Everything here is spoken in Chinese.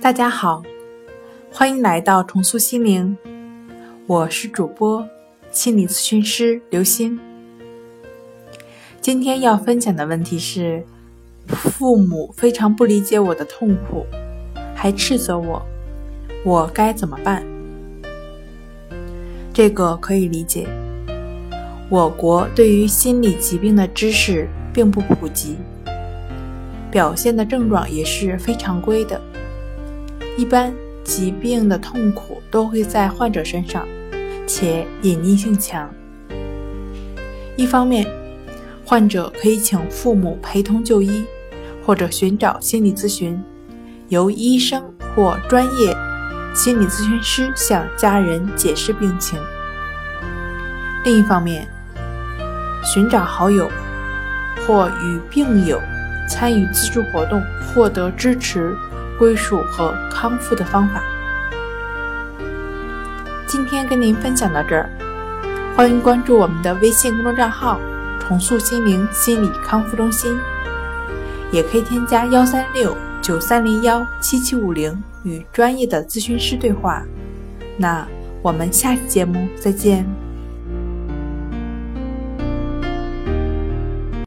大家好，欢迎来到重塑心灵，我是主播心理咨询师刘星。今天要分享的问题是：父母非常不理解我的痛苦，还斥责我，我该怎么办？这个可以理解，我国对于心理疾病的知识并不普及，表现的症状也是非常规的。一般疾病的痛苦都会在患者身上，且隐匿性强。一方面，患者可以请父母陪同就医，或者寻找心理咨询，由医生或专业心理咨询师向家人解释病情。另一方面，寻找好友或与病友参与自助活动，获得支持、归属和康复的方法。今天跟您分享到这儿，欢迎关注我们的微信公众账号。重塑心灵心理康复中心，也可以添加幺三六九三零幺七七五零与专业的咨询师对话。那我们下期节目再见。